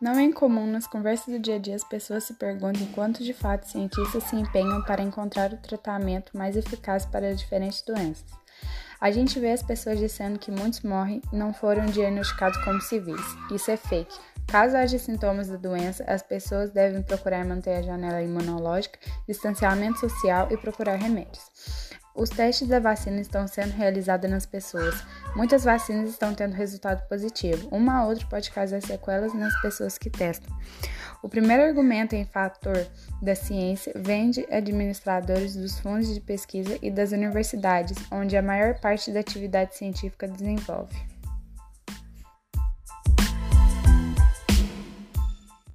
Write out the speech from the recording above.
Não é incomum nas conversas do dia a dia as pessoas se perguntem quanto de fato cientistas se empenham para encontrar o tratamento mais eficaz para diferentes doenças. A gente vê as pessoas dizendo que muitos morrem e não foram diagnosticados como civis. Isso é fake. Caso haja sintomas da doença, as pessoas devem procurar manter a janela imunológica, distanciamento social e procurar remédios. Os testes da vacina estão sendo realizados nas pessoas. Muitas vacinas estão tendo resultado positivo. Uma ou outra pode causar sequelas nas pessoas que testam. O primeiro argumento em fator da ciência vem de administradores dos fundos de pesquisa e das universidades, onde a maior parte da atividade científica desenvolve.